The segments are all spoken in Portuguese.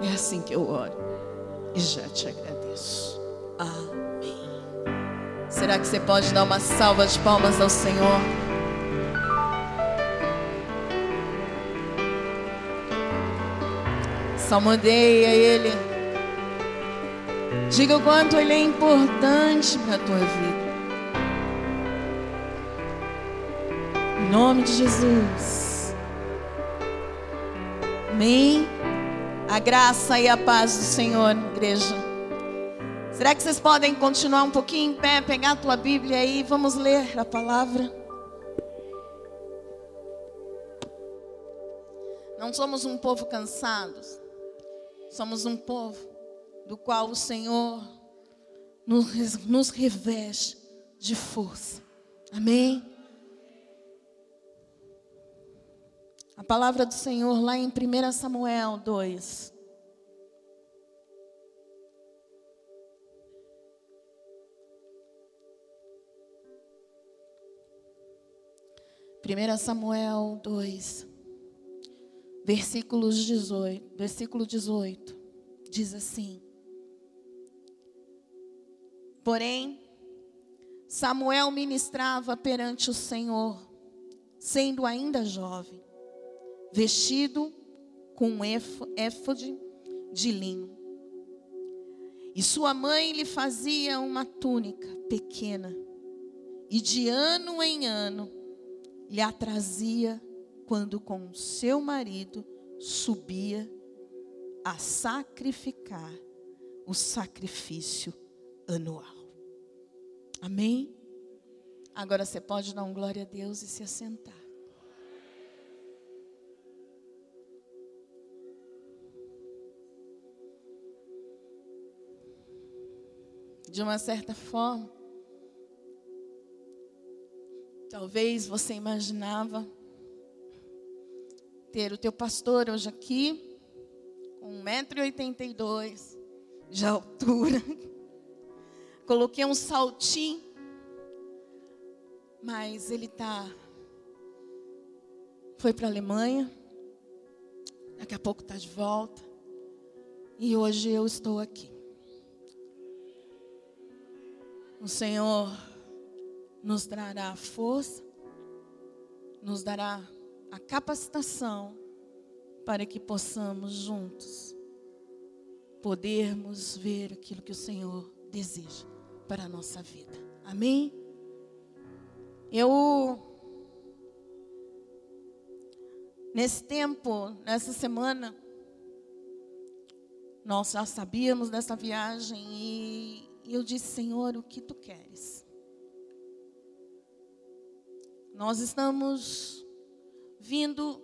É assim que eu oro e já te agradeço. Amém. Será que você pode dar uma salva de palmas ao Senhor? Salmodeia Ele. Diga o quanto Ele é importante para a tua vida. Em nome de Jesus. Amém. A graça e a paz do Senhor, igreja. Será que vocês podem continuar um pouquinho em pé, pegar a tua Bíblia aí, vamos ler a palavra? Não somos um povo cansados, somos um povo do qual o Senhor nos, nos reveste de força. Amém? A palavra do Senhor lá em 1 Samuel 2. Primeira Samuel 2, versículos 18, versículo 18, diz assim: Porém, Samuel ministrava perante o Senhor, sendo ainda jovem vestido com um éfode de linho. E sua mãe lhe fazia uma túnica pequena, e de ano em ano lhe a trazia quando com seu marido subia a sacrificar o sacrifício anual. Amém? Agora você pode dar um glória a Deus e se assentar. De uma certa forma. Talvez você imaginava ter o teu pastor hoje aqui, com 1,82m de altura. Coloquei um saltinho, mas ele tá foi para a Alemanha. Daqui a pouco está de volta. E hoje eu estou aqui. O Senhor nos dará força, nos dará a capacitação para que possamos juntos podermos ver aquilo que o Senhor deseja para a nossa vida. Amém? Eu nesse tempo, nessa semana, nós já sabíamos dessa viagem e e eu disse, Senhor, o que tu queres? Nós estamos vindo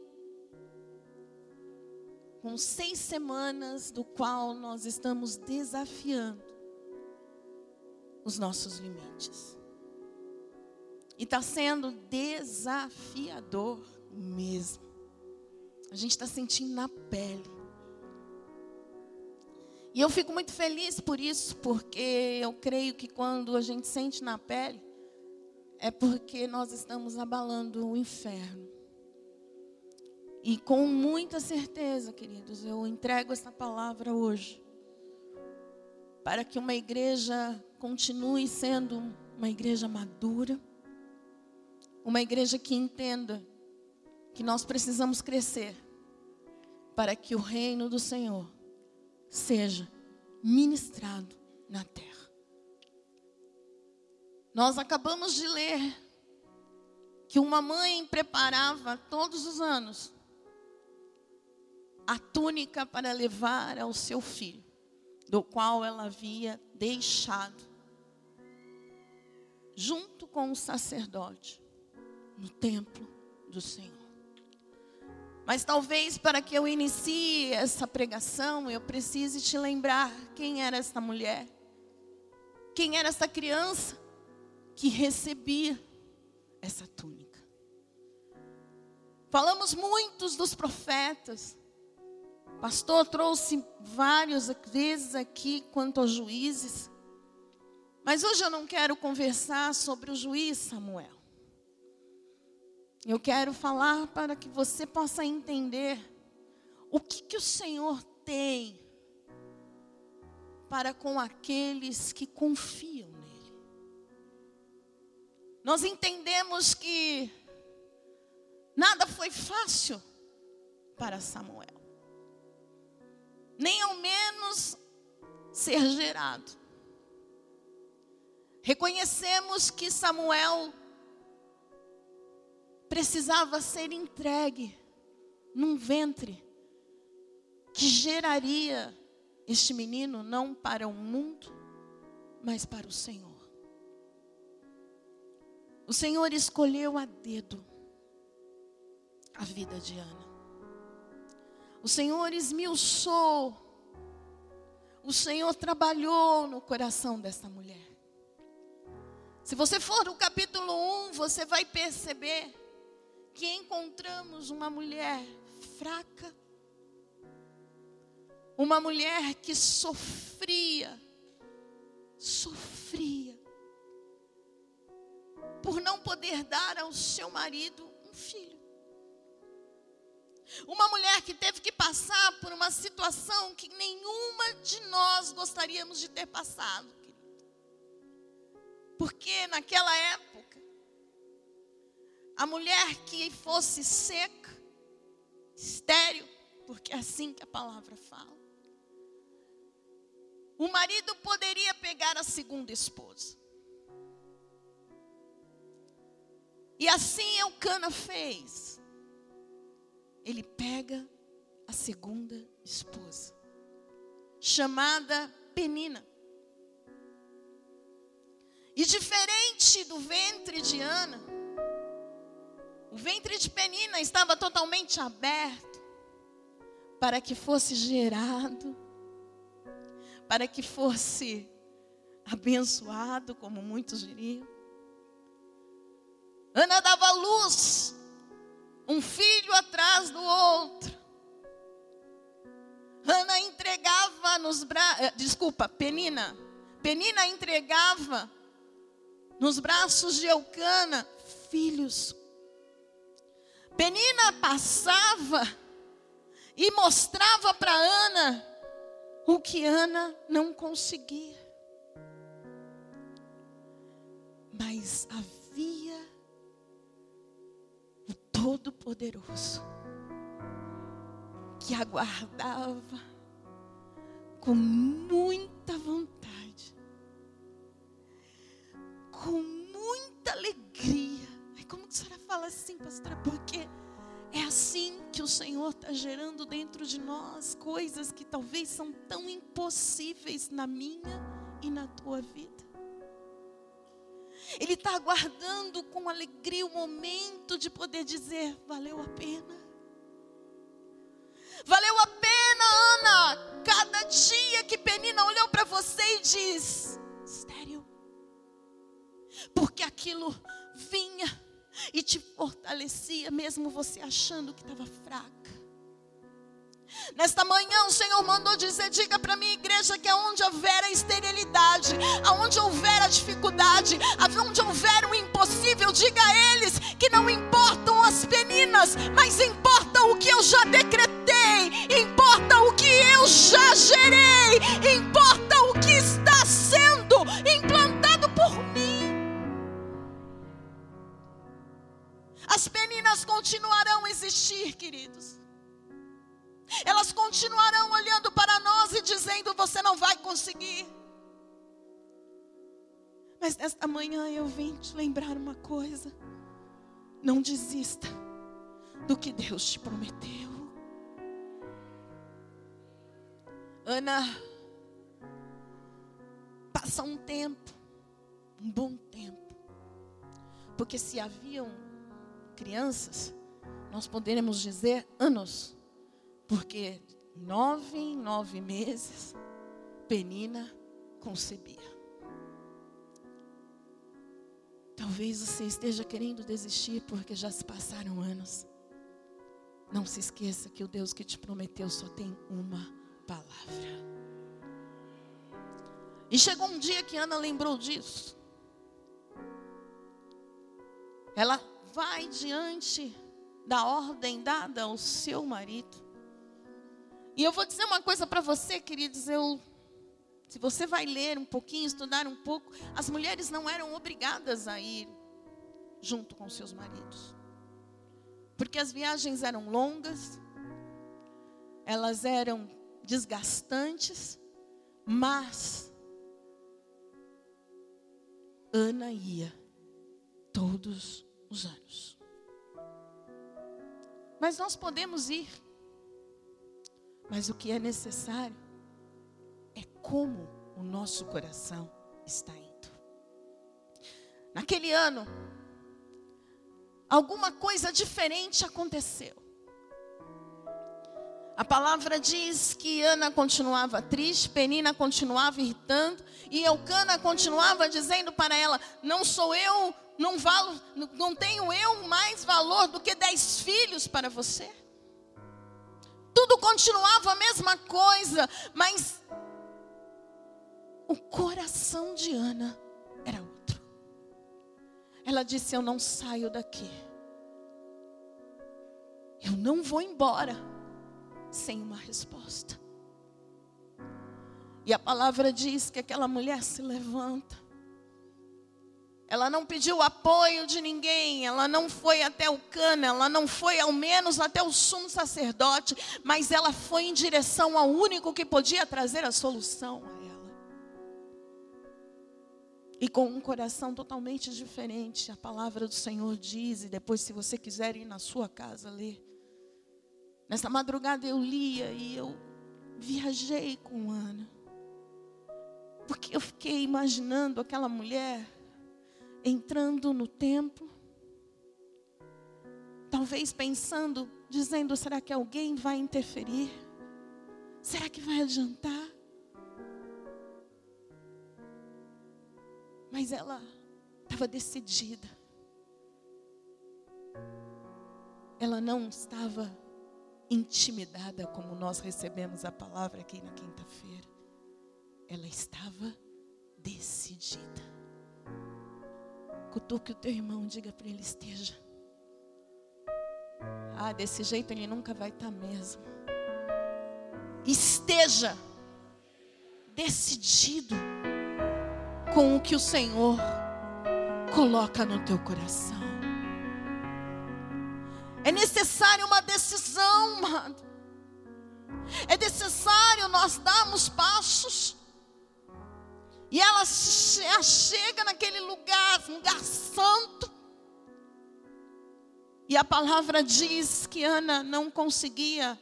com seis semanas do qual nós estamos desafiando os nossos limites. E está sendo desafiador mesmo. A gente está sentindo na pele. E eu fico muito feliz por isso, porque eu creio que quando a gente sente na pele, é porque nós estamos abalando o inferno. E com muita certeza, queridos, eu entrego essa palavra hoje, para que uma igreja continue sendo uma igreja madura, uma igreja que entenda que nós precisamos crescer, para que o reino do Senhor seja ministrado na terra. Nós acabamos de ler que uma mãe preparava todos os anos a túnica para levar ao seu filho, do qual ela havia deixado, junto com o sacerdote, no templo do Senhor. Mas talvez para que eu inicie essa pregação, eu precise te lembrar quem era essa mulher, quem era essa criança que recebia essa túnica. Falamos muitos dos profetas. Pastor trouxe várias vezes aqui quanto aos juízes. Mas hoje eu não quero conversar sobre o juiz Samuel. Eu quero falar para que você possa entender o que, que o Senhor tem para com aqueles que confiam nele. Nós entendemos que nada foi fácil para Samuel, nem ao menos ser gerado. Reconhecemos que Samuel precisava ser entregue num ventre que geraria este menino não para o mundo, mas para o Senhor. O Senhor escolheu a dedo a vida de Ana. O Senhor esmiuçou. O Senhor trabalhou no coração dessa mulher. Se você for no capítulo 1, você vai perceber que encontramos uma mulher fraca, uma mulher que sofria, sofria, por não poder dar ao seu marido um filho. Uma mulher que teve que passar por uma situação que nenhuma de nós gostaríamos de ter passado. Porque naquela época, a mulher que fosse seca, estéril, porque é assim que a palavra fala. O marido poderia pegar a segunda esposa. E assim Eucana fez. Ele pega a segunda esposa, chamada Penina. E diferente do ventre de Ana, o ventre de Penina estava totalmente aberto para que fosse gerado, para que fosse abençoado, como muitos diriam. Ana dava luz, um filho atrás do outro. Ana entregava nos braços, eh, desculpa, Penina. Penina entregava nos braços de Eucana filhos Penina passava e mostrava para Ana o que Ana não conseguia. Mas havia o Todo-Poderoso que aguardava com muita vontade, com muita alegria como que a senhora fala assim, pastora? Porque é assim que o Senhor está gerando dentro de nós coisas que talvez são tão impossíveis na minha e na tua vida. Ele está aguardando com alegria o momento de poder dizer: valeu a pena. Valeu a pena, Ana. Cada dia que Penina olhou para você e diz: estéreo. Porque aquilo vinha e te fortalecia, mesmo você achando que estava fraca. Nesta manhã o Senhor mandou dizer: diga para minha igreja que aonde houver a esterilidade, aonde houver a dificuldade, aonde houver o impossível, diga a eles que não importam as peninas, mas importa o que eu já decretei, importa o que eu já gerei, importa o As meninas continuarão a existir, queridos. Elas continuarão olhando para nós e dizendo: Você não vai conseguir. Mas nesta manhã eu vim te lembrar uma coisa. Não desista do que Deus te prometeu. Ana, passa um tempo, um bom tempo. Porque se haviam crianças, nós poderemos dizer anos, porque nove em nove meses, Penina concebia. Talvez você esteja querendo desistir porque já se passaram anos. Não se esqueça que o Deus que te prometeu só tem uma palavra. E chegou um dia que Ana lembrou disso. Ela vai diante da ordem dada ao seu marido. E eu vou dizer uma coisa para você, queridos, eu se você vai ler um pouquinho, estudar um pouco, as mulheres não eram obrigadas a ir junto com seus maridos. Porque as viagens eram longas, elas eram desgastantes, mas Ana ia todos os anos. Mas nós podemos ir. Mas o que é necessário é como o nosso coração está indo. Naquele ano, alguma coisa diferente aconteceu. A palavra diz que Ana continuava triste, Penina continuava irritando, e Eucana continuava dizendo para ela: Não sou eu, não, valo, não tenho eu mais valor do que dez filhos para você. Tudo continuava a mesma coisa, mas o coração de Ana era outro. Ela disse: Eu não saio daqui. Eu não vou embora sem uma resposta. E a palavra diz que aquela mulher se levanta. Ela não pediu apoio de ninguém, ela não foi até o cana, ela não foi ao menos até o sumo sacerdote, mas ela foi em direção ao único que podia trazer a solução e com um coração totalmente diferente. A palavra do Senhor diz, e depois, se você quiser ir na sua casa ler. Nessa madrugada eu lia e eu viajei com Ana. Porque eu fiquei imaginando aquela mulher entrando no templo, talvez pensando, dizendo: será que alguém vai interferir? Será que vai adiantar? Mas ela estava decidida. Ela não estava intimidada como nós recebemos a palavra aqui na quinta-feira. Ela estava decidida. Cutuque o teu irmão, diga para ele esteja. Ah, desse jeito ele nunca vai estar tá mesmo. Esteja decidido com o que o Senhor coloca no teu coração. É necessário uma decisão, amado. É necessário nós darmos passos. E ela chega naquele lugar, lugar santo. E a palavra diz que Ana não conseguia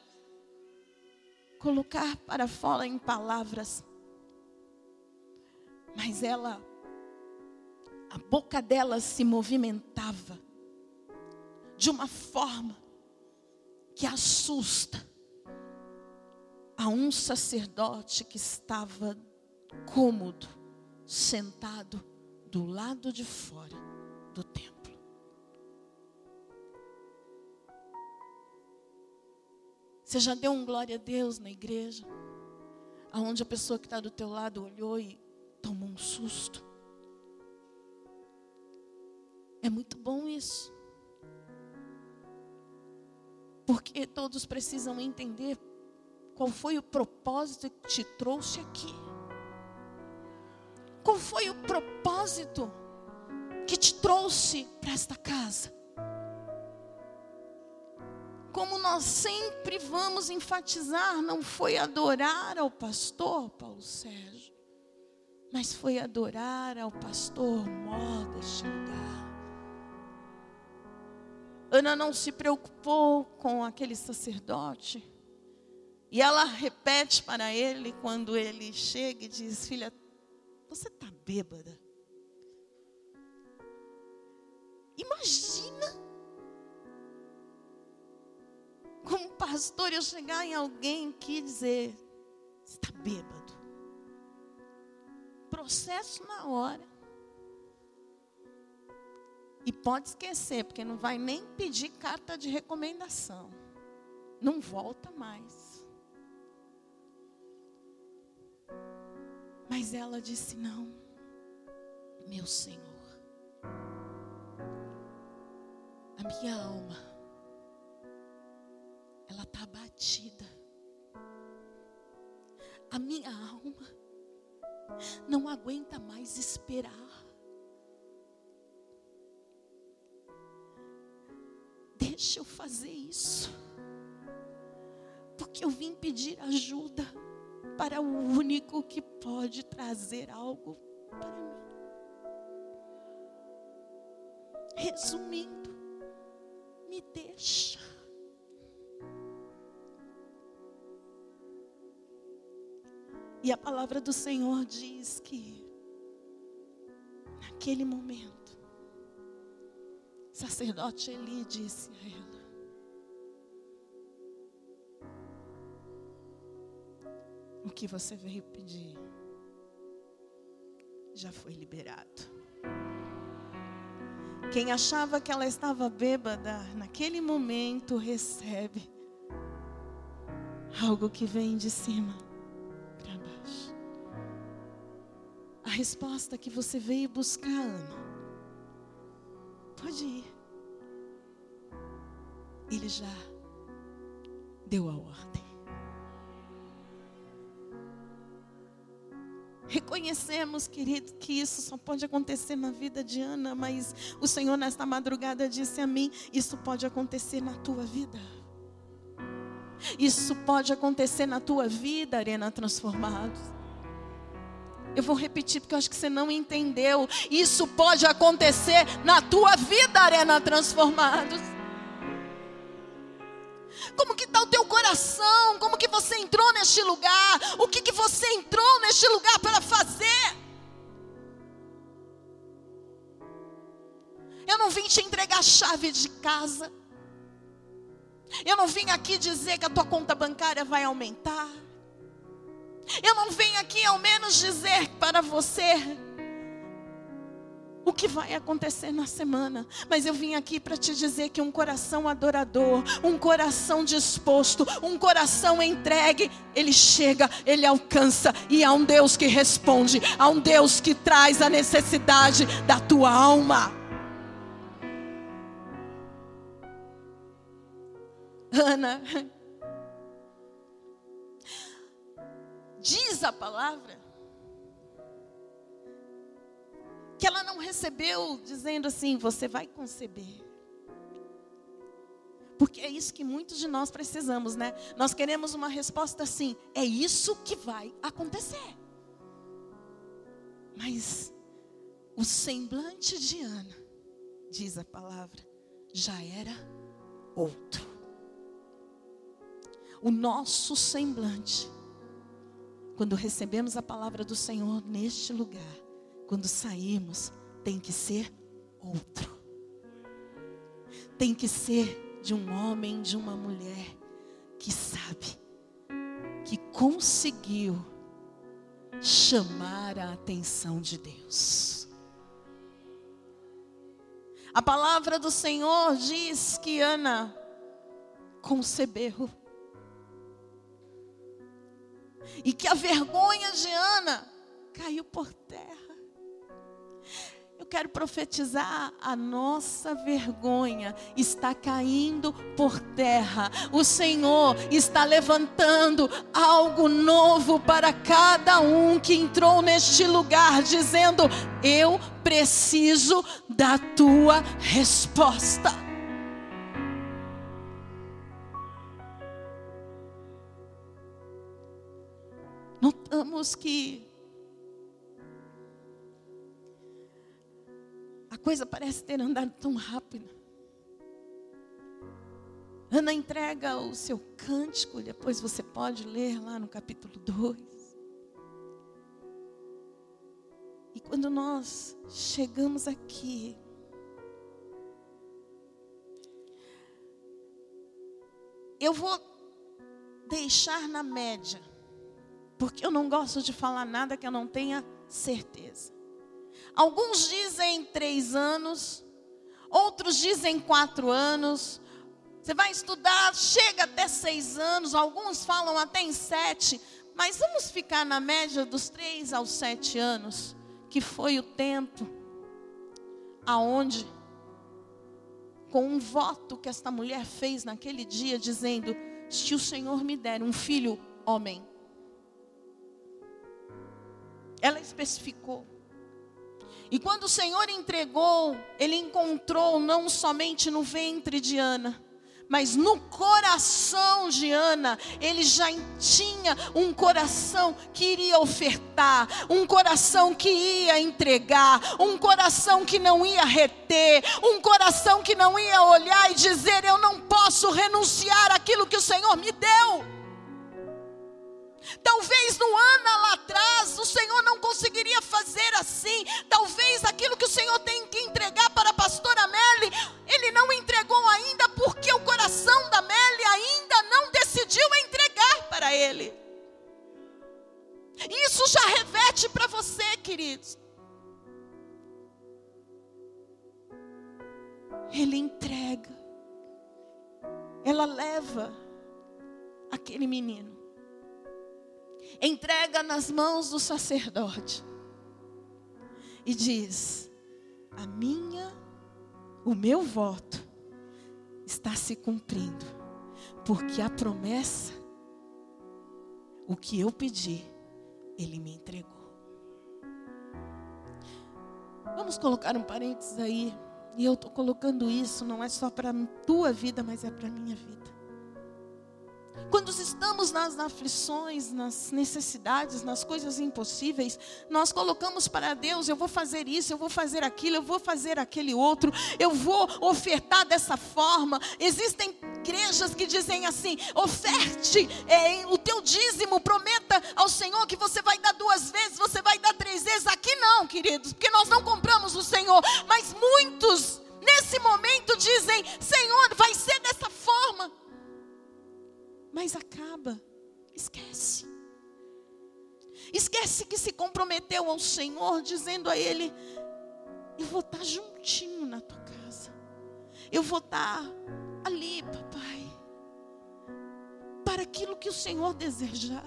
colocar para fora em palavras mas ela, a boca dela se movimentava de uma forma que assusta a um sacerdote que estava cômodo, sentado do lado de fora do templo. Você já deu um glória a Deus na igreja? Aonde a pessoa que está do teu lado olhou e tomou um susto. É muito bom isso. Porque todos precisam entender qual foi o propósito que te trouxe aqui. Qual foi o propósito que te trouxe para esta casa? Como nós sempre vamos enfatizar, não foi adorar ao pastor Paulo Sérgio mas foi adorar ao pastor mor deste lugar. Ana não se preocupou com aquele sacerdote. E ela repete para ele quando ele chega e diz: Filha, você está bêbada? Imagina como pastor eu chegar em alguém aqui e dizer: Você está bêbado? processo na hora. E pode esquecer, porque não vai nem pedir carta de recomendação. Não volta mais. Mas ela disse: Não, meu Senhor, a minha alma, ela está abatida. A minha alma não aguenta mais esperar. Deixa eu fazer isso. Porque eu vim pedir ajuda para o único que pode trazer algo para mim. Resumindo, me deixa. E a palavra do Senhor diz que, naquele momento, o sacerdote Eli disse a ela: O que você veio pedir já foi liberado. Quem achava que ela estava bêbada, naquele momento recebe algo que vem de cima para baixo. A resposta que você veio buscar, Ana, pode ir. Ele já deu a ordem. Reconhecemos, querido, que isso só pode acontecer na vida de Ana, mas o Senhor nesta madrugada disse a mim: isso pode acontecer na tua vida. Isso pode acontecer na tua vida, Arena Transformados. Eu vou repetir porque eu acho que você não entendeu. Isso pode acontecer na tua vida, Arena Transformados. Que você entrou neste lugar? O que, que você entrou neste lugar para fazer? Eu não vim te entregar a chave de casa. Eu não vim aqui dizer que a tua conta bancária vai aumentar. Eu não vim aqui ao menos dizer para você o que vai acontecer na semana. Mas eu vim aqui para te dizer que um coração adorador, um coração disposto, um coração entregue, ele chega, ele alcança, e há um Deus que responde, há um Deus que traz a necessidade da tua alma. Ana, diz a palavra que ela não recebeu dizendo assim: você vai conceber. Porque é isso que muitos de nós precisamos, né? Nós queremos uma resposta assim: é isso que vai acontecer. Mas o semblante de Ana, diz a palavra, já era outro. O nosso semblante, quando recebemos a palavra do Senhor neste lugar, quando sairmos, tem que ser outro. Tem que ser de um homem, de uma mulher que sabe, que conseguiu chamar a atenção de Deus. A palavra do Senhor diz que Ana concebeu. E que a vergonha de Ana caiu por terra. Eu quero profetizar: a nossa vergonha está caindo por terra. O Senhor está levantando algo novo para cada um que entrou neste lugar, dizendo: Eu preciso da tua resposta. Notamos que A coisa parece ter andado tão rápido. Ana entrega o seu cântico, depois você pode ler lá no capítulo 2. E quando nós chegamos aqui, eu vou deixar na média, porque eu não gosto de falar nada que eu não tenha certeza. Alguns dizem três anos, outros dizem quatro anos. Você vai estudar, chega até seis anos, alguns falam até em sete, mas vamos ficar na média dos três aos sete anos, que foi o tempo aonde, com um voto que esta mulher fez naquele dia, dizendo: Se o Senhor me der um filho homem, Ela especificou. E quando o Senhor entregou, ele encontrou não somente no ventre de Ana, mas no coração de Ana, ele já tinha um coração que iria ofertar, um coração que ia entregar, um coração que não ia reter, um coração que não ia olhar e dizer: Eu não posso renunciar àquilo que o Senhor me deu. Talvez no Ana lá atrás o Senhor não conseguiria fazer assim. Talvez aquilo que o Senhor tem que entregar para a pastora Melly, Ele não entregou ainda porque o coração da Melly ainda não decidiu entregar para Ele. Isso já reverte para você, queridos. Ele entrega. Ela leva aquele menino entrega nas mãos do sacerdote e diz: A minha, o meu voto está se cumprindo, porque a promessa, o que eu pedi, ele me entregou. Vamos colocar um parênteses aí. E eu estou colocando isso, não é só para a tua vida, mas é para a minha vida. Quando estamos nas aflições, nas necessidades, nas coisas impossíveis, nós colocamos para Deus: eu vou fazer isso, eu vou fazer aquilo, eu vou fazer aquele outro, eu vou ofertar dessa forma. Existem igrejas que dizem assim: oferte é, o teu dízimo, prometa ao Senhor que você vai dar duas vezes, você vai dar três vezes. Aqui não, queridos, porque nós não compramos o Senhor, mas muitos nesse momento dizem: Senhor, vai ser dessa forma mas acaba. Esquece. Esquece que se comprometeu ao Senhor, dizendo a Ele: Eu vou estar juntinho na tua casa. Eu vou estar ali, papai. Para aquilo que o Senhor desejar.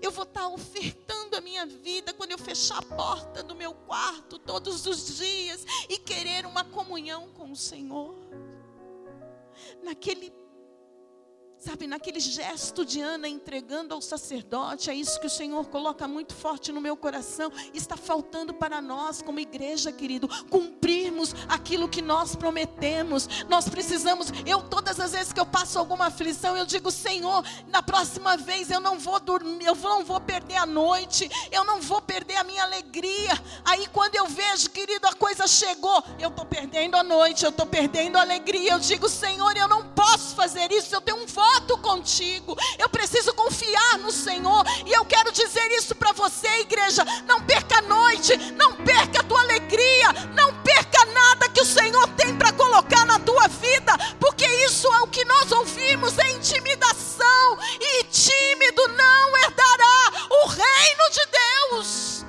Eu vou estar ofertando a minha vida quando eu fechar a porta do meu quarto todos os dias e querer uma comunhão com o Senhor. Naquele Sabe, naquele gesto de Ana entregando ao sacerdote, é isso que o Senhor coloca muito forte no meu coração. Está faltando para nós, como igreja, querido, cumprirmos aquilo que nós prometemos. Nós precisamos, eu todas as vezes que eu passo alguma aflição, eu digo, Senhor, na próxima vez eu não vou dormir, eu não vou perder a noite, eu não vou perder a minha alegria. Aí quando eu vejo, querido, a coisa chegou, eu estou perdendo a noite, eu estou perdendo a alegria. Eu digo, Senhor, eu não posso fazer isso, eu tenho um voto voto contigo. Eu preciso confiar no Senhor. E eu quero dizer isso para você, igreja. Não perca a noite, não perca a tua alegria, não perca nada que o Senhor tem para colocar na tua vida, porque isso é o que nós ouvimos, é intimidação. E tímido não herdará o reino de Deus.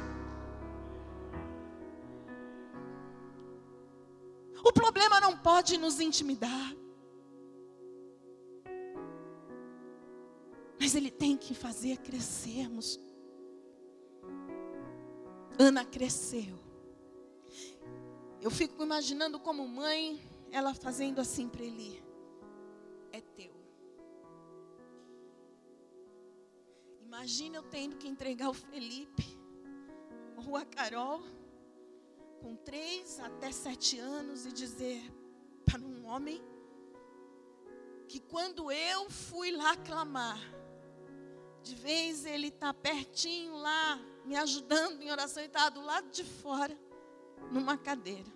O problema não pode nos intimidar. Mas Ele tem que fazer crescermos. Ana cresceu. Eu fico imaginando como mãe, ela fazendo assim para Eli: É teu. Imagina eu tendo que entregar o Felipe ou a Carol com três até sete anos e dizer para um homem que quando eu fui lá clamar, de vez ele está pertinho lá, me ajudando em oração, e está do lado de fora, numa cadeira.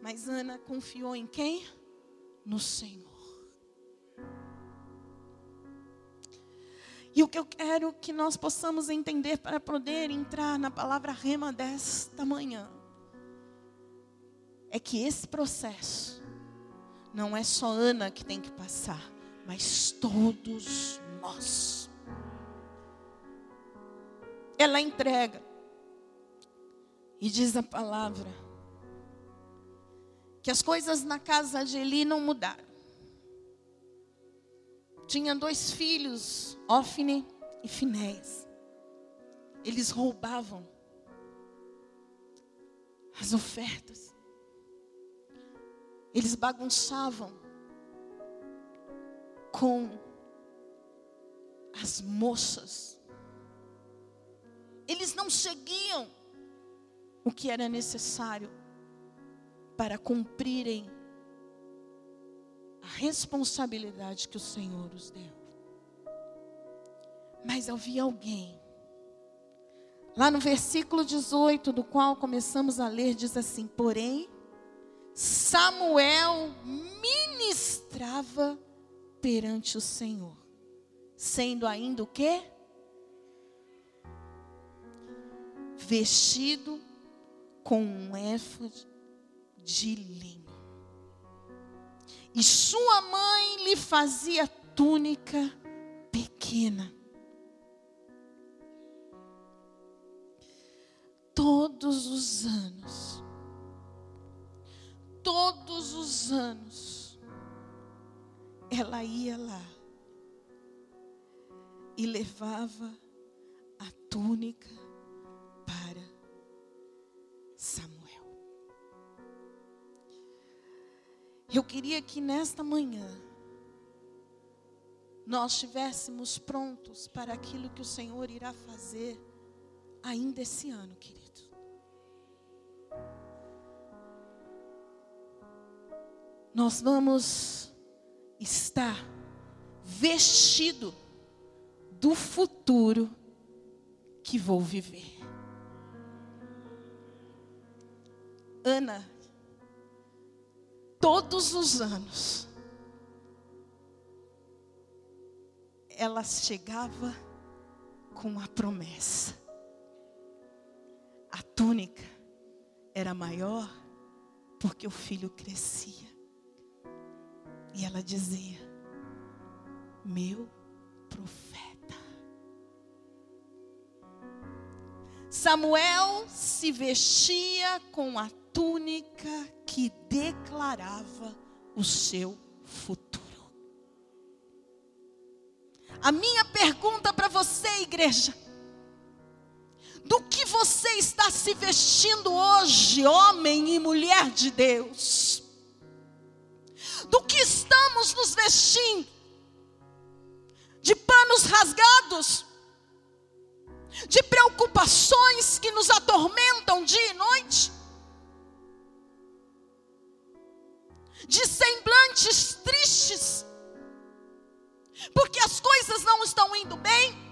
Mas Ana confiou em quem? No Senhor. E o que eu quero que nós possamos entender para poder entrar na palavra rema desta manhã é que esse processo não é só Ana que tem que passar, mas todos nós ela entrega. E diz a palavra que as coisas na casa de Eli não mudaram. Tinha dois filhos, Ofne e Finés. Eles roubavam as ofertas. Eles bagunçavam com as moças Eles não seguiam o que era necessário para cumprirem a responsabilidade que o Senhor os deu. Mas havia alguém, lá no versículo 18, do qual começamos a ler, diz assim: Porém, Samuel ministrava perante o Senhor, sendo ainda o quê? Vestido com um éfode de linho. E sua mãe lhe fazia túnica pequena. Todos os anos, todos os anos, ela ia lá e levava a túnica para Samuel. Eu queria que nesta manhã nós estivéssemos prontos para aquilo que o Senhor irá fazer ainda esse ano, querido. Nós vamos estar vestido do futuro que vou viver. Ana todos os anos, ela chegava com a promessa. A túnica era maior porque o filho crescia. E ela dizia: Meu profeta. Samuel se vestia com a túnica que declarava o seu futuro. A minha pergunta para você, igreja: do que você está se vestindo hoje, homem e mulher de Deus? Do que estamos nos vestindo? De panos rasgados? De preocupações que nos atormentam dia e noite? De semblantes tristes, porque as coisas não estão indo bem.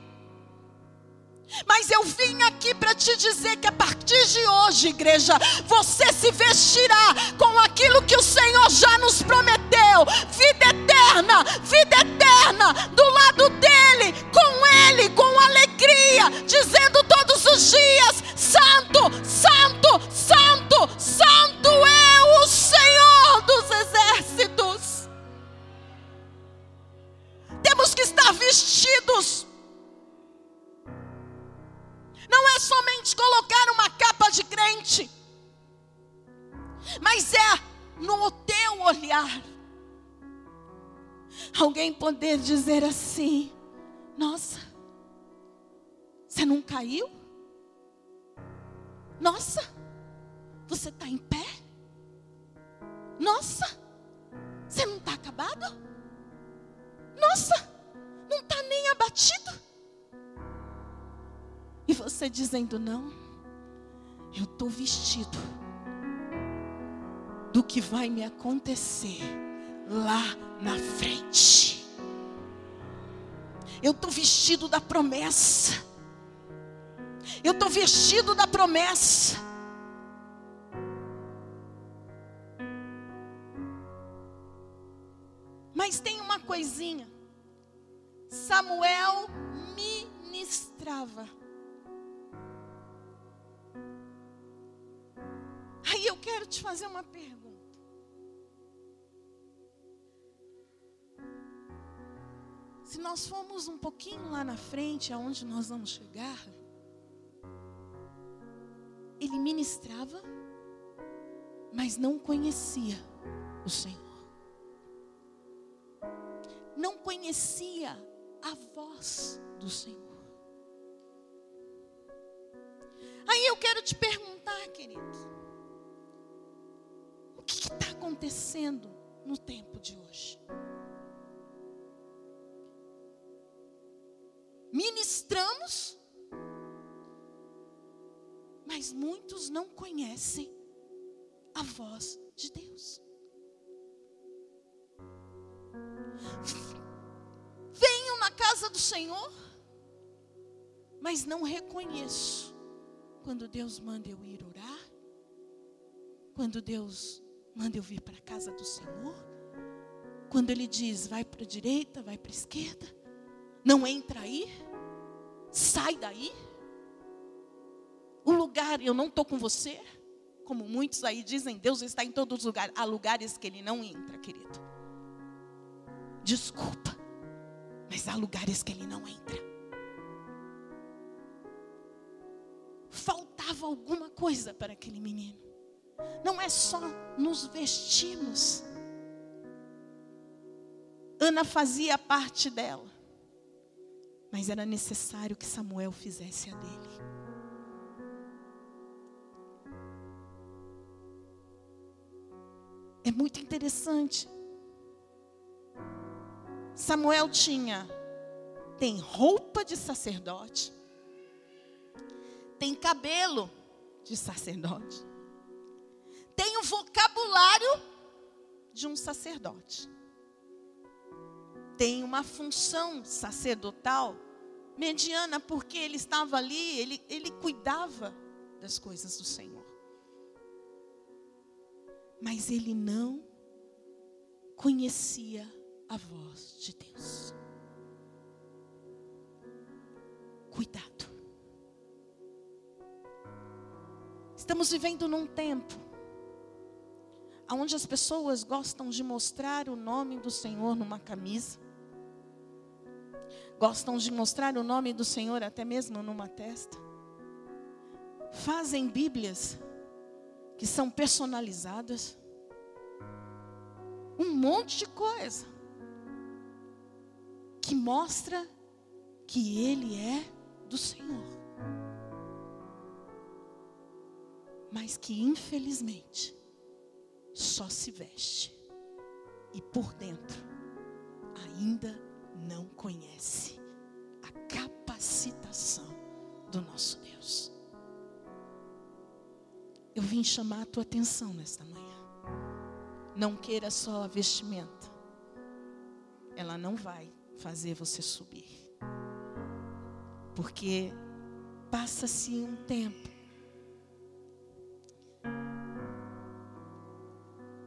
Mas eu vim aqui para te dizer que a partir de hoje, igreja, você se vestirá com aquilo que o Senhor já nos prometeu: vida eterna, vida eterna, do lado dele, com ele, com alegria, dizendo todos os dias: Santo, Santo, Santo, Santo é vestidos não é somente colocar uma capa de crente, mas é no teu olhar. Alguém poder dizer assim: Nossa, você não caiu? Nossa, você está em pé? Nossa, você não está acabado? Nossa, não está nem abatido? E você dizendo: Não, eu estou vestido do que vai me acontecer lá na frente. Eu estou vestido da promessa. Eu estou vestido da promessa. Mas tem uma coisinha. Samuel ministrava. Aí eu quero te fazer uma pergunta. Se nós formos um pouquinho lá na frente, aonde nós vamos chegar, ele ministrava, mas não conhecia o Senhor. Não conhecia a voz do Senhor. Aí eu quero te perguntar, querido que está acontecendo no tempo de hoje? Ministramos, Mas muitos não conhecem a voz de Deus. Casa do Senhor, mas não reconheço quando Deus manda eu ir orar, quando Deus manda eu vir para a casa do Senhor, quando Ele diz vai para a direita, vai para a esquerda, não entra aí, sai daí. O lugar, eu não estou com você, como muitos aí dizem, Deus está em todos os lugares. Há lugares que Ele não entra, querido. Desculpa, mas há lugares que Ele não entra. Faltava alguma coisa para aquele menino. Não é só nos vestirmos. Ana fazia parte dela. Mas era necessário que Samuel fizesse a dele. É muito interessante. Samuel tinha tem roupa de sacerdote, tem cabelo de sacerdote, tem o vocabulário de um sacerdote, tem uma função sacerdotal mediana, porque ele estava ali, ele, ele cuidava das coisas do Senhor. Mas ele não conhecia a voz de Deus. Cuidado. Estamos vivendo num tempo onde as pessoas gostam de mostrar o nome do Senhor numa camisa, gostam de mostrar o nome do Senhor até mesmo numa testa, fazem Bíblias que são personalizadas, um monte de coisa que mostra que Ele é do Senhor. Mas que infelizmente só se veste e por dentro ainda não conhece a capacitação do nosso Deus. Eu vim chamar a tua atenção nesta manhã. Não queira só a vestimenta. Ela não vai fazer você subir. Porque passa-se um tempo.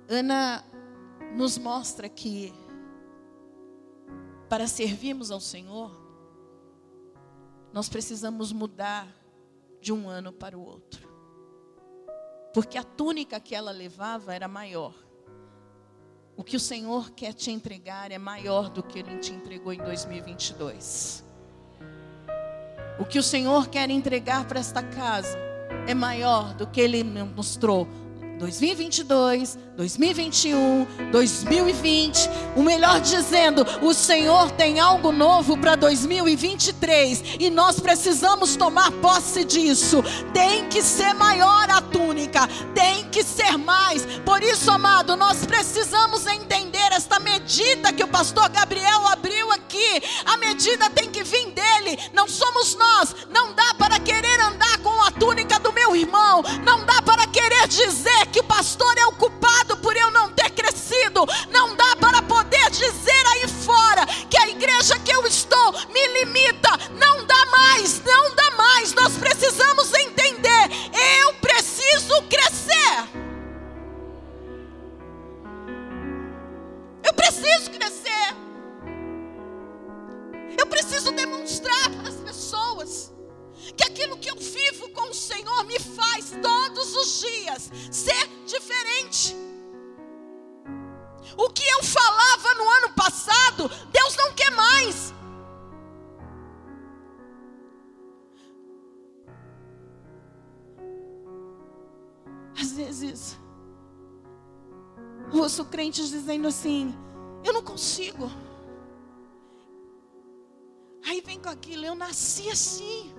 Ana nos mostra que para servirmos ao Senhor, nós precisamos mudar de um ano para o outro. Porque a túnica que ela levava era maior. O que o Senhor quer te entregar é maior do que Ele te entregou em 2022. O que o Senhor quer entregar para esta casa é maior do que Ele mostrou 2022, 2021, 2020, o melhor dizendo, o Senhor tem algo novo para 2023 e nós precisamos tomar posse disso. Tem que ser maior a túnica, tem que ser mais. Por isso, amado, nós precisamos entender esta medida que o pastor Gabriel abriu aqui. A medida tem que vir dele, não somos nós. Não dá para querer andar com a túnica do meu irmão, não dá para querer dizer que o pastor é o culpado por eu não ter crescido. Não dá para poder dizer aí fora que a igreja que eu estou me limita. Não dá mais, não dá mais. Nós precisamos entender. Eu preciso crescer. Eu preciso crescer. Eu preciso demonstrar para as pessoas que aquilo que eu vivo com o Senhor me faz todos os dias ser diferente. O que eu falava no ano passado, Deus não quer mais. Às vezes, ouço crentes dizendo assim: eu não consigo. Aí vem com aquilo, eu nasci assim.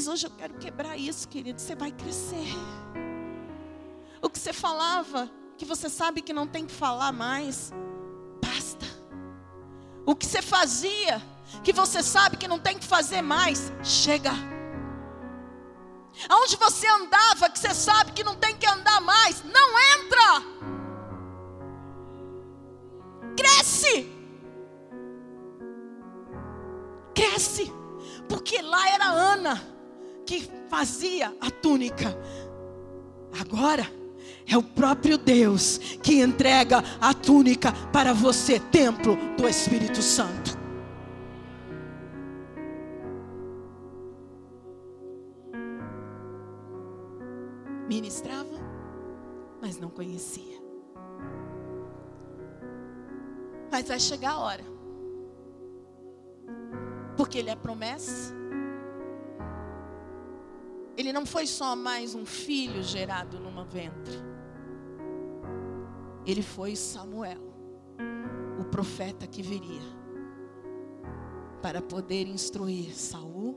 Mas hoje eu quero quebrar isso, querido. Você vai crescer. O que você falava, que você sabe que não tem que falar mais, basta. O que você fazia, que você sabe que não tem que fazer mais, chega. Aonde você andava, que você sabe que não tem que andar mais, não entra. Que fazia a túnica. Agora é o próprio Deus que entrega a túnica para você, templo do Espírito Santo. Ministrava, mas não conhecia. Mas vai chegar a hora. Porque ele é promessa. Ele não foi só mais um filho gerado numa ventre. Ele foi Samuel, o profeta que viria para poder instruir Saul,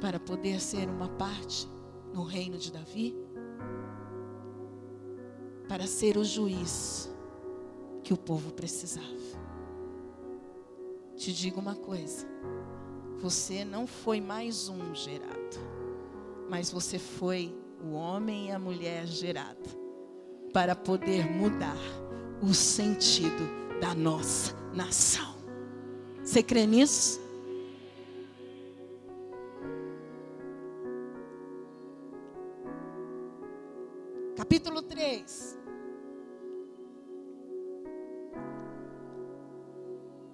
para poder ser uma parte no reino de Davi, para ser o juiz que o povo precisava. Te digo uma coisa: você não foi mais um gerado, mas você foi o homem e a mulher gerada para poder mudar o sentido da nossa nação. Você crê nisso? Capítulo 3.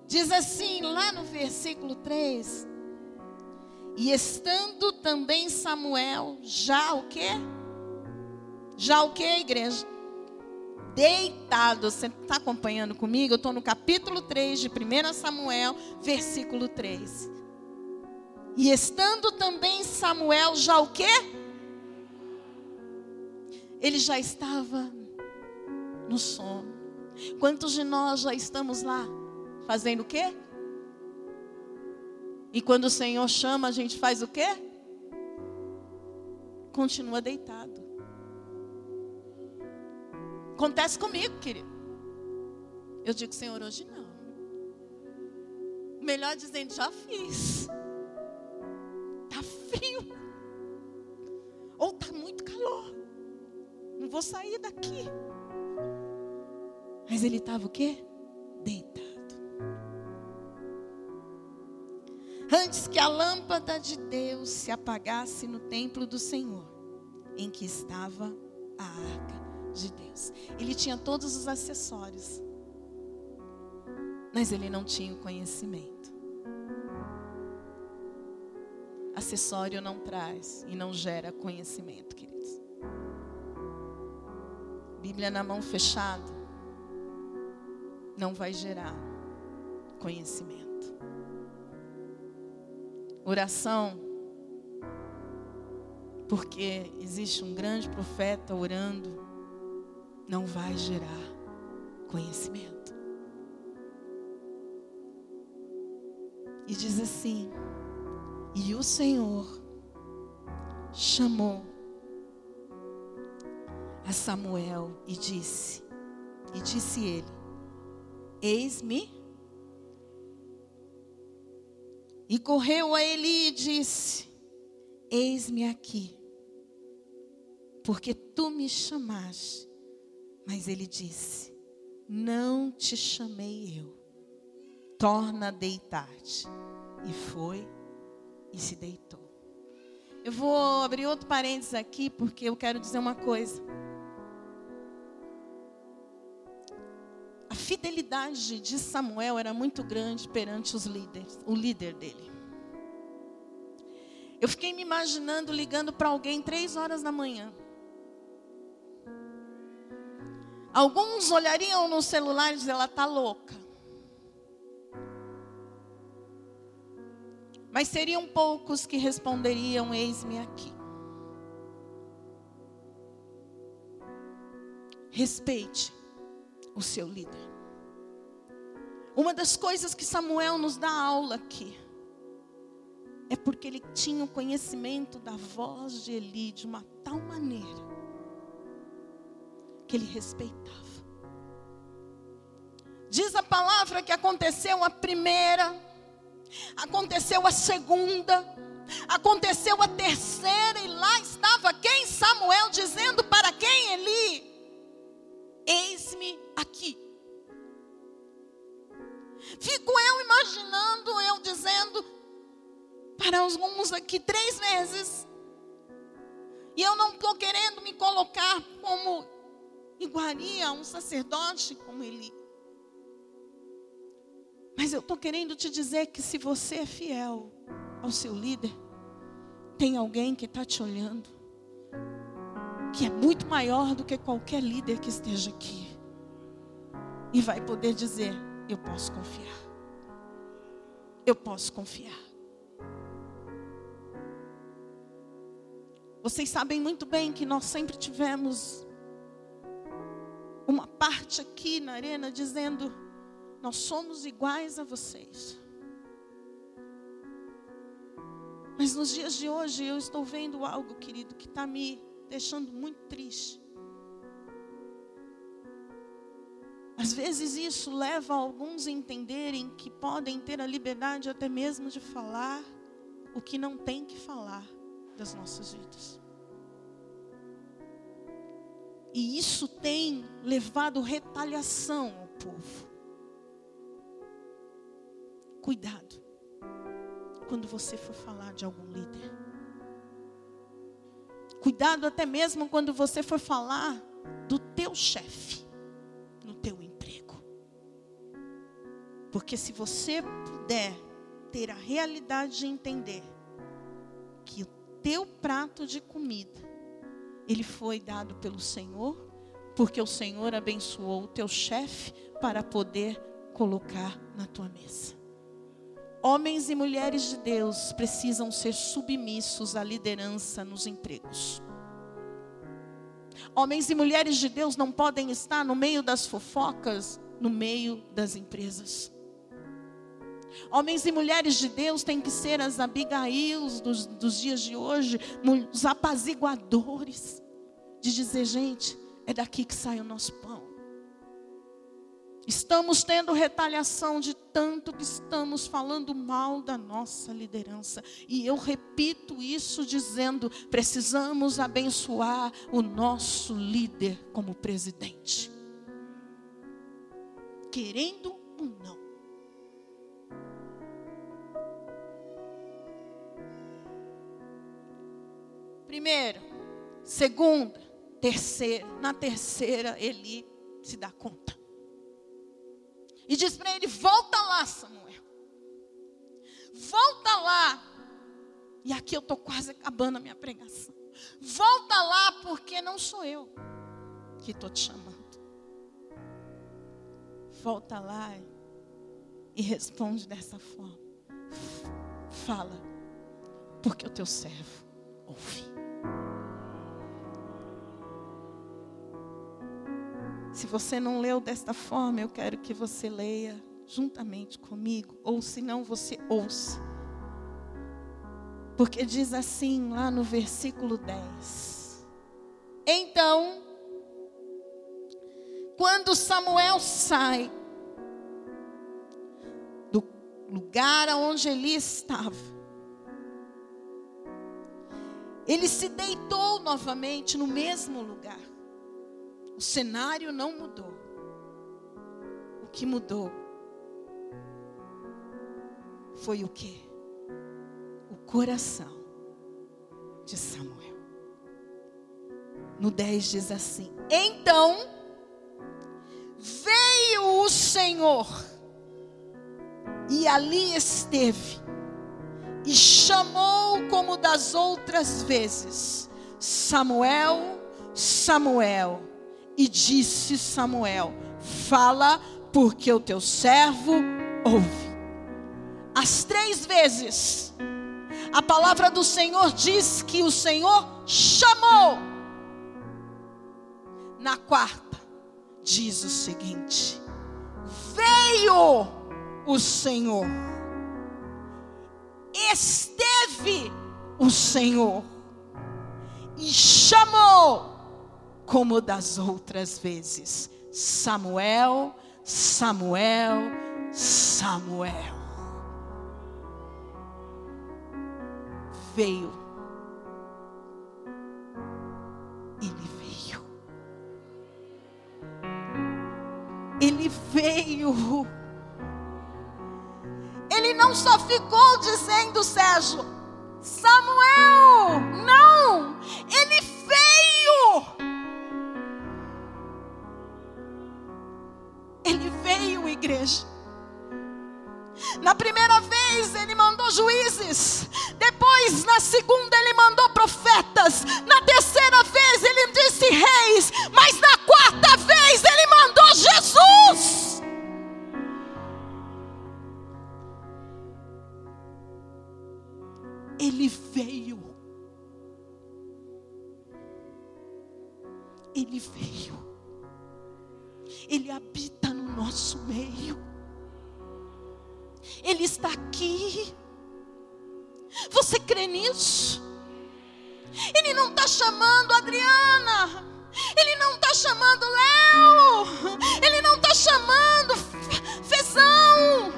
Diz assim, lá no versículo 3. E estando também Samuel, já o quê? Já o quê, igreja? deitado. Você está acompanhando comigo? Eu estou no capítulo 3 de 1 Samuel, versículo 3. E estando também Samuel já o quê? Ele já estava no sono. Quantos de nós já estamos lá? Fazendo o quê? E quando o Senhor chama, a gente faz o quê? Continua deitado. Acontece comigo, querido. Eu digo, Senhor, hoje não. Melhor dizendo, já fiz. Tá frio. Ou tá muito calor. Não vou sair daqui. Mas ele estava o quê? Deitado. Antes que a lâmpada de Deus se apagasse no templo do Senhor, em que estava a arca de Deus. Ele tinha todos os acessórios, mas ele não tinha o conhecimento. Acessório não traz e não gera conhecimento, queridos. Bíblia na mão fechada não vai gerar conhecimento. Oração, porque existe um grande profeta orando não vai gerar conhecimento. E diz assim: E o Senhor chamou a Samuel e disse: E disse ele: Eis-me. E correu a Eli e disse: Eis-me aqui, porque tu me chamaste mas ele disse: Não te chamei eu, torna a deitar-te. E foi e se deitou. Eu vou abrir outro parênteses aqui, porque eu quero dizer uma coisa. Fidelidade de Samuel era muito grande perante os líderes, o líder dele. Eu fiquei me imaginando ligando para alguém três horas da manhã. Alguns olhariam no celular e dizer, ela está louca. Mas seriam poucos que responderiam: Eis-me aqui. Respeite o seu líder. Uma das coisas que Samuel nos dá aula aqui é porque ele tinha o conhecimento da voz de Eli de uma tal maneira que ele respeitava. Diz a palavra que aconteceu a primeira, aconteceu a segunda, Aconteceu a terceira, e lá estava quem? Samuel dizendo para quem? Eli: Eis-me aqui. Fico eu imaginando, eu dizendo para alguns aqui, três meses. E eu não estou querendo me colocar como iguaria a um sacerdote como Eli. Mas eu estou querendo te dizer que se você é fiel ao seu líder, tem alguém que está te olhando, que é muito maior do que qualquer líder que esteja aqui, e vai poder dizer: Eu posso confiar. Eu posso confiar. Vocês sabem muito bem que nós sempre tivemos uma parte aqui na arena dizendo: Nós somos iguais a vocês. Mas nos dias de hoje eu estou vendo algo, querido, que está me deixando muito triste. Às vezes isso leva alguns a entenderem que podem ter a liberdade até mesmo de falar o que não tem que falar das nossas vidas. E isso tem levado retaliação ao povo. Cuidado quando você for falar de algum líder. Cuidado até mesmo quando você for falar do teu chefe Porque se você puder ter a realidade de entender que o teu prato de comida ele foi dado pelo Senhor, porque o Senhor abençoou o teu chefe para poder colocar na tua mesa. Homens e mulheres de Deus precisam ser submissos à liderança nos empregos. Homens e mulheres de Deus não podem estar no meio das fofocas, no meio das empresas. Homens e mulheres de Deus têm que ser as Abigails dos, dos dias de hoje, os apaziguadores, de dizer, gente, é daqui que sai o nosso pão. Estamos tendo retaliação de tanto que estamos falando mal da nossa liderança. E eu repito isso dizendo: precisamos abençoar o nosso líder como presidente. Querendo ou não. Primeiro, segunda, terceira, na terceira ele se dá conta. E diz para ele: volta lá, Samuel. Volta lá. E aqui eu estou quase acabando a minha pregação. Volta lá, porque não sou eu que estou te chamando. Volta lá e responde dessa forma. Fala, porque o teu servo ouve. Se você não leu desta forma, eu quero que você leia juntamente comigo, ou se não, você ouça. Porque diz assim lá no versículo 10. Então, quando Samuel sai do lugar onde ele estava, ele se deitou novamente no mesmo lugar. O cenário não mudou. O que mudou foi o que? O coração de Samuel. No 10 diz assim: Então veio o Senhor e ali esteve e chamou como das outras vezes: Samuel, Samuel. E disse Samuel: Fala, porque o teu servo ouve. As três vezes, a palavra do Senhor diz que o Senhor chamou. Na quarta, diz o seguinte: Veio o Senhor, esteve o Senhor, e chamou como das outras vezes. Samuel, Samuel, Samuel. veio. Ele veio. Ele veio. Ele não só ficou dizendo, Sérgio, Samuel, não, ele igreja. Na primeira vez ele mandou juízes, depois na segunda ele mandou profetas, na terceira vez ele disse reis, mas na quarta vez ele mandou Jesus. Ele veio. Ele veio. Ele habita nosso meio. Ele está aqui. Você crê nisso? Ele não está chamando Adriana. Ele não está chamando Léo. Ele não está chamando Fezão.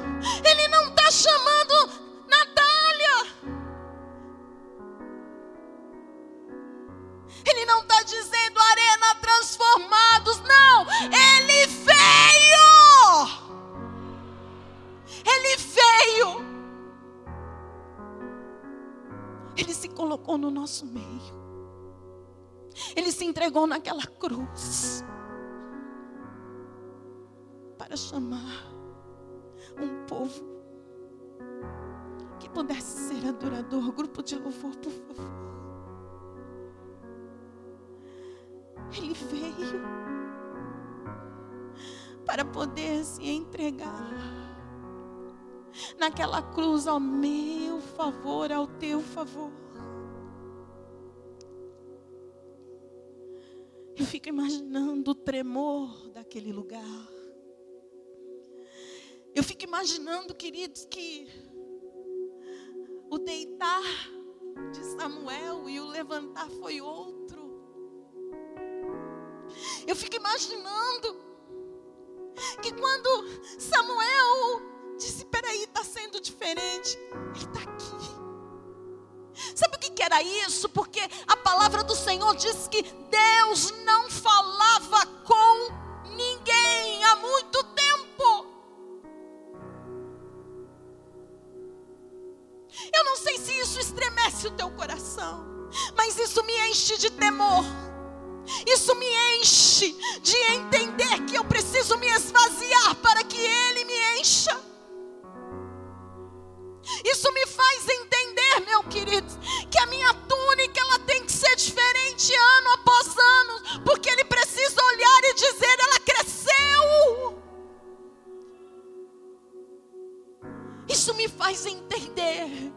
Ele não está chamando Natália. Ele não está dizendo arena transformados. Não. Ele veio. Ele veio. Ele se colocou no nosso meio. Ele se entregou naquela cruz para chamar um povo que pudesse ser adorador. Grupo de louvor, por favor. Ele veio para poder se entregar naquela cruz ao meu favor, ao teu favor. Eu fico imaginando o tremor daquele lugar. Eu fico imaginando, queridos, que o deitar de Samuel e o levantar foi outro. Eu fico imaginando que quando Samuel disse: peraí, está sendo diferente. Ele está aqui. Sabe o que era isso? Porque a palavra do Senhor diz que Deus não falava com ninguém há muito tempo. Eu não sei se isso estremece o teu coração, mas isso me enche de temor. Isso me enche de entender que eu preciso me esvaziar para que Ele me encha. Isso me faz entender, meu querido, que a minha túnica ela tem que ser diferente ano após ano, porque ele precisa olhar e dizer: ela cresceu. Isso me faz entender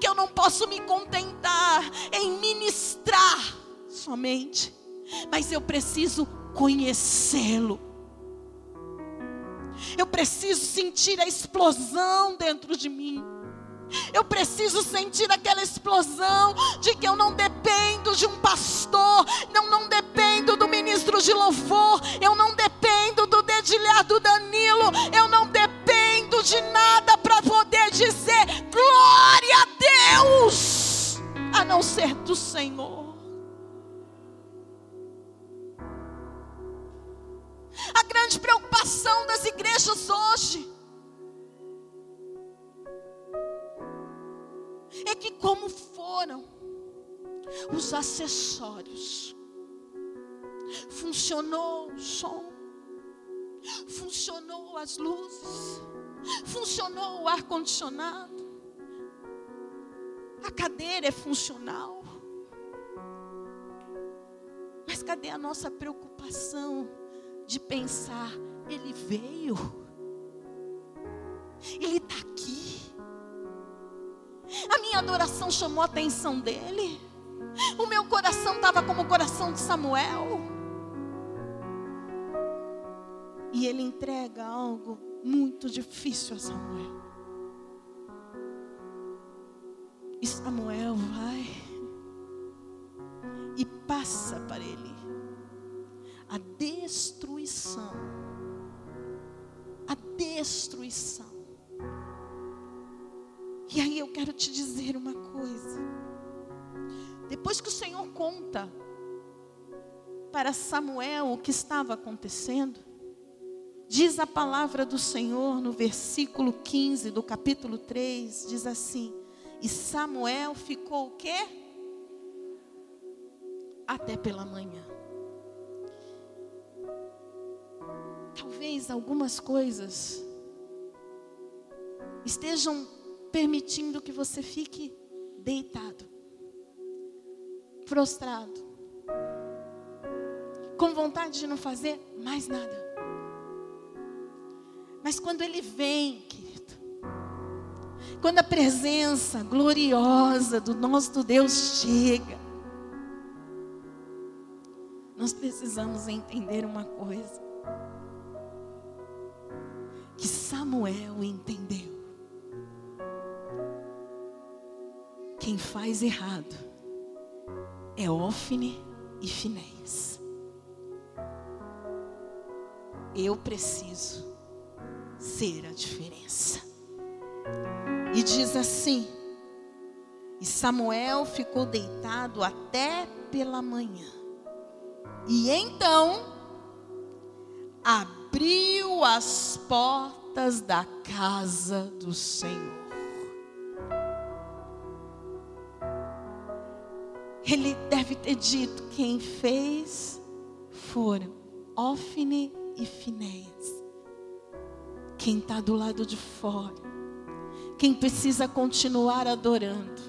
que eu não posso me contentar em ministrar somente, mas eu preciso conhecê-lo. Eu preciso sentir a explosão dentro de mim. Eu preciso sentir aquela explosão de que eu não dependo de um pastor, não, não dependo do ministro de louvor, eu não dependo do dedilhado Danilo, eu não dependo de nada para poder dizer glória a Deus, a não ser do Senhor. Como foram os acessórios, funcionou o som, funcionou as luzes, funcionou o ar-condicionado, a cadeira é funcional. Mas cadê a nossa preocupação de pensar, ele veio, ele está aqui. A minha adoração chamou a atenção dele. O meu coração estava como o coração de Samuel. E ele entrega algo muito difícil a Samuel. E Samuel vai e passa para ele a destruição. A destruição. E aí eu quero te dizer uma coisa. Depois que o Senhor conta para Samuel o que estava acontecendo, diz a palavra do Senhor no versículo 15 do capítulo 3, diz assim: E Samuel ficou o quê? Até pela manhã. Talvez algumas coisas estejam permitindo que você fique deitado, prostrado, com vontade de não fazer mais nada. Mas quando Ele vem, querido, quando a presença gloriosa do nosso Deus chega, nós precisamos entender uma coisa. Que Samuel entendeu. Quem faz errado é Ofne e Finés. Eu preciso ser a diferença. E diz assim: E Samuel ficou deitado até pela manhã. E então abriu as portas da casa do Senhor. Ele deve ter dito: quem fez foram Ofne e Finéias. Quem está do lado de fora, quem precisa continuar adorando,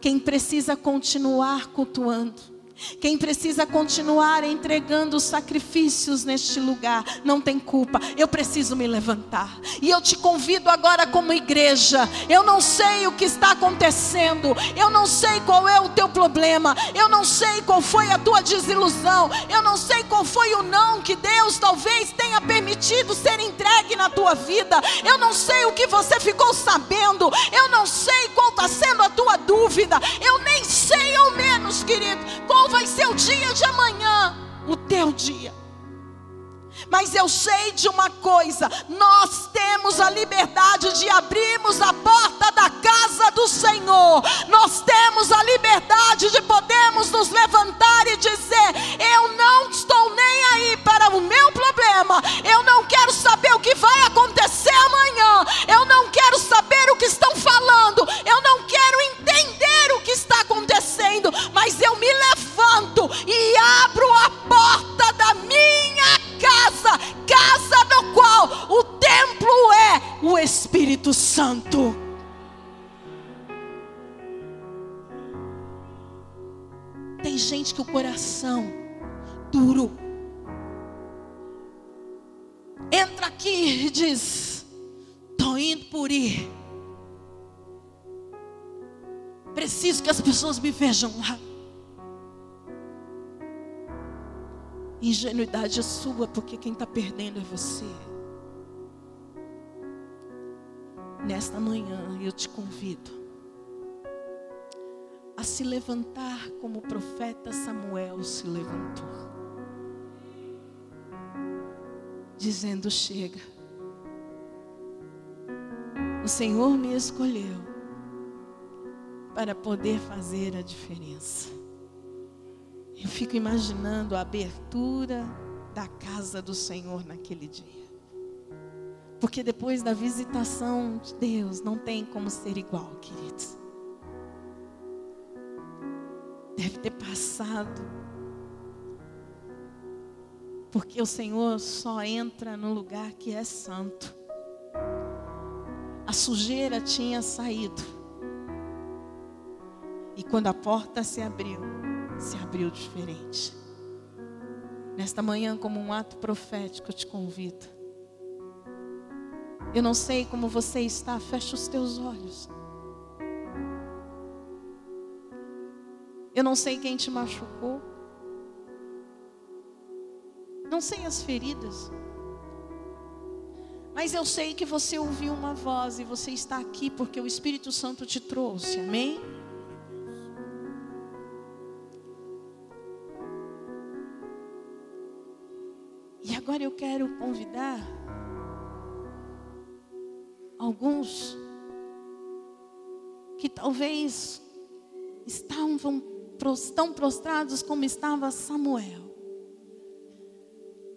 quem precisa continuar cultuando quem precisa continuar entregando sacrifícios neste lugar não tem culpa. Eu preciso me levantar. E eu te convido agora, como igreja. Eu não sei o que está acontecendo. Eu não sei qual é o teu problema. Eu não sei qual foi a tua desilusão. Eu não sei qual foi o não que Deus talvez tenha permitido ser entregue na tua vida. Eu não sei o que você ficou sabendo. Eu não sei qual está sendo a tua dúvida. Eu nem sei, ao menos, querido, qual qual vai ser o dia de amanhã, o teu dia. Mas eu sei de uma coisa: nós temos a liberdade de abrirmos a porta da casa do Senhor. Nós temos a liberdade de podermos nos levantar e dizer: Eu não estou nem aí para o meu problema. Eu não quero saber o que vai acontecer amanhã. Eu não quero saber o que duro entra aqui e diz: estou indo por ir. Preciso que as pessoas me vejam lá. Ingenuidade é sua, porque quem está perdendo é você. Nesta manhã eu te convido a se levantar como o profeta Samuel se levantou, dizendo: Chega, o Senhor me escolheu para poder fazer a diferença. Eu fico imaginando a abertura da casa do Senhor naquele dia. Porque depois da visitação de Deus, não tem como ser igual, queridos. Deve ter passado. Porque o Senhor só entra no lugar que é santo. A sujeira tinha saído. E quando a porta se abriu, se abriu diferente. Nesta manhã, como um ato profético, eu te convido. Eu não sei como você está, fecha os teus olhos. Eu não sei quem te machucou. Não sei as feridas. Mas eu sei que você ouviu uma voz e você está aqui porque o Espírito Santo te trouxe. Amém? Agora eu quero convidar alguns que talvez estavam tão prostrados como estava Samuel.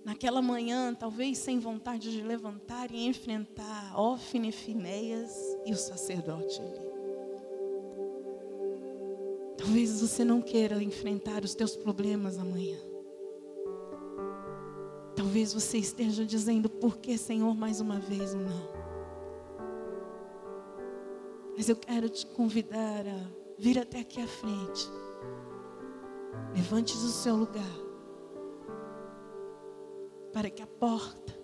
Naquela manhã, talvez sem vontade de levantar e enfrentar Ofne, Finéias e o sacerdote ali. Talvez você não queira enfrentar os teus problemas amanhã. Talvez você esteja dizendo, por que, Senhor, mais uma vez não? Mas eu quero te convidar a vir até aqui à frente. Levante do seu lugar. Para que a porta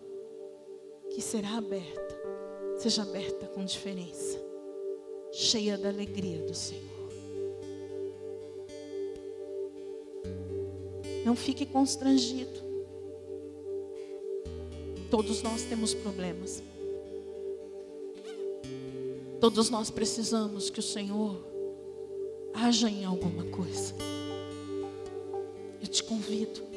que será aberta seja aberta com diferença, cheia da alegria do Senhor. Não fique constrangido. Todos nós temos problemas. Todos nós precisamos que o Senhor haja em alguma coisa. Eu te convido.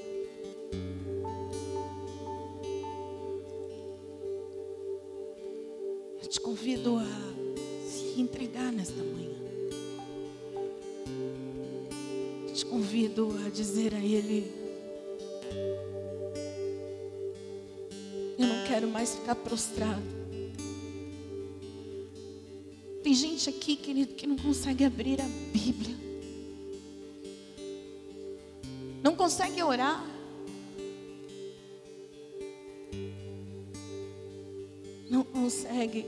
Dizer a Ele: Eu não quero mais ficar prostrado. Tem gente aqui, querido, que não consegue abrir a Bíblia. Não consegue orar. Não consegue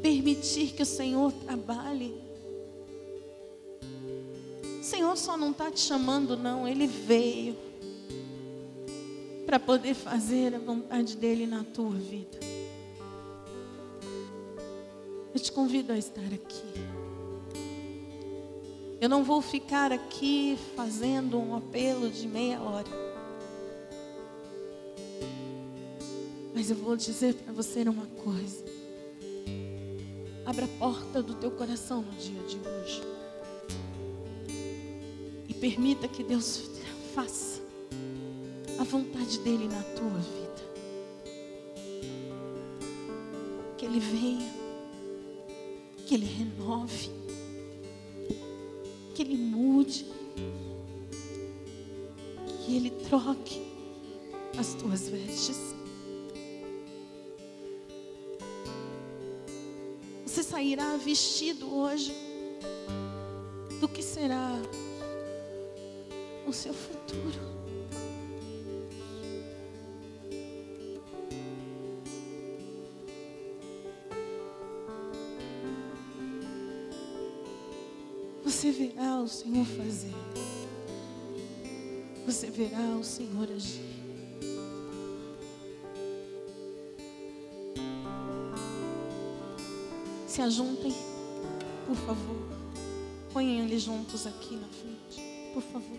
permitir que o Senhor trabalhe. Senhor só não está te chamando, não. Ele veio para poder fazer a vontade dEle na tua vida. Eu te convido a estar aqui. Eu não vou ficar aqui fazendo um apelo de meia hora. Mas eu vou dizer para você uma coisa. Abra a porta do teu coração no dia de hoje. Permita que Deus faça a vontade dEle na tua vida. Que Ele venha que Ele renove, que Ele mude, que Ele troque as tuas vestes. Você sairá vestido hoje do que será o seu futuro. Você verá o Senhor fazer. Você verá o Senhor agir. Se ajuntem, por favor. Ponham eles juntos aqui na frente, por favor.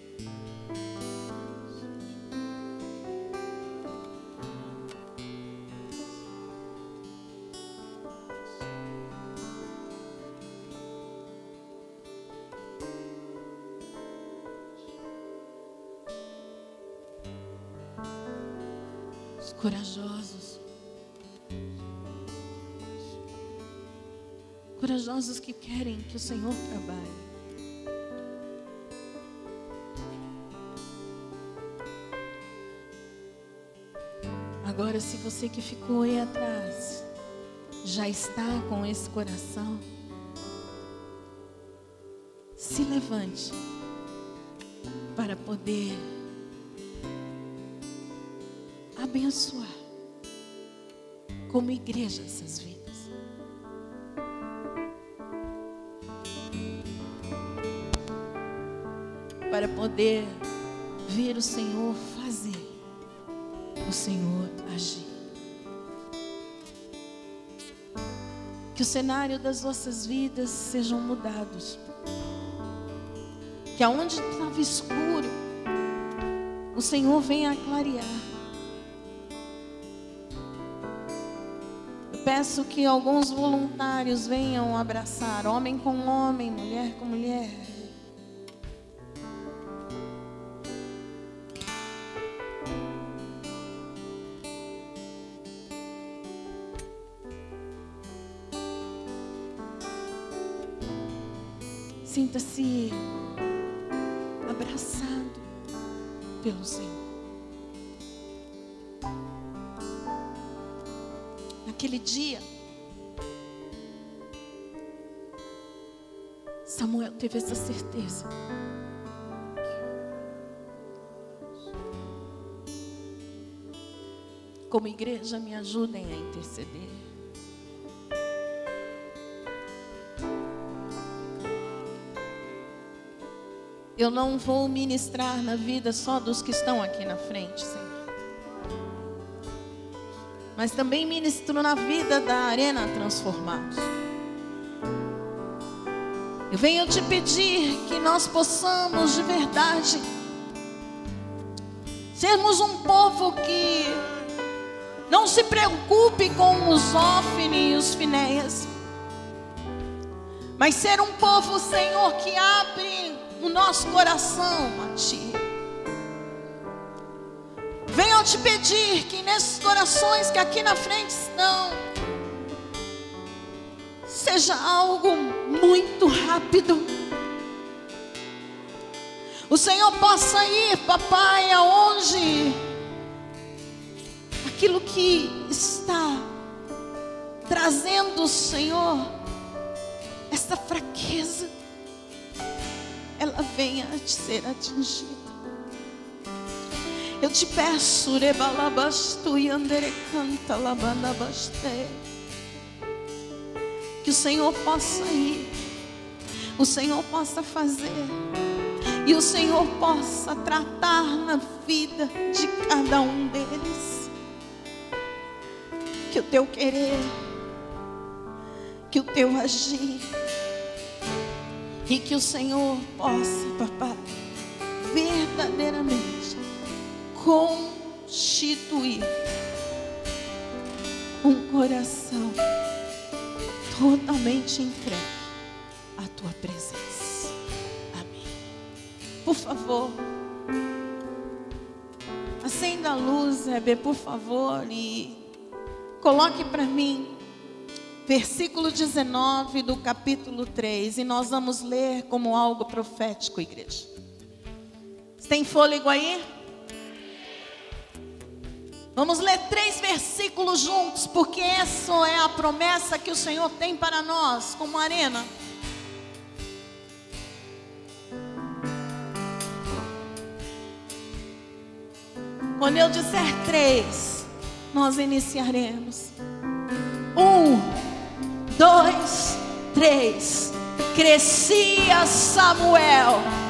corajosos. Corajosos que querem que o Senhor trabalhe. Agora, se você que ficou aí atrás já está com esse coração, se levante para poder abençoar como igreja essas vidas. Para poder ver o Senhor Senhor agir. Que o cenário das vossas vidas sejam mudados. Que aonde estava escuro, o Senhor venha clarear. peço que alguns voluntários venham abraçar, homem com homem, mulher com mulher. Teve essa certeza. Como igreja, me ajudem a interceder. Eu não vou ministrar na vida só dos que estão aqui na frente, Senhor. Mas também ministro na vida da Arena Transformados. Eu venho te pedir que nós possamos de verdade sermos um povo que não se preocupe com os Ofne e os Finéias, mas ser um povo, Senhor, que abre o nosso coração a Ti. Venho te pedir que nesses corações que aqui na frente estão, seja algo muito rápido. O Senhor possa ir, papai, aonde aquilo que está trazendo, Senhor, essa fraqueza, ela venha a ser atingida. Eu te peço, rebalabastu e anderecanta labanabaste, que o Senhor possa ir, o Senhor possa fazer, e o Senhor possa tratar na vida de cada um deles. Que o teu querer, que o teu agir, e que o Senhor possa, papai, verdadeiramente constituir um coração totalmente entregue à tua presença. Amém. Por favor, acenda a luz, Hebe, por favor, e coloque para mim versículo 19 do capítulo 3, e nós vamos ler como algo profético, igreja. Tem fôlego aí? Vamos ler três versículos juntos, porque essa é a promessa que o Senhor tem para nós, como arena. Quando eu disser três, nós iniciaremos. Um, dois, três. Crescia Samuel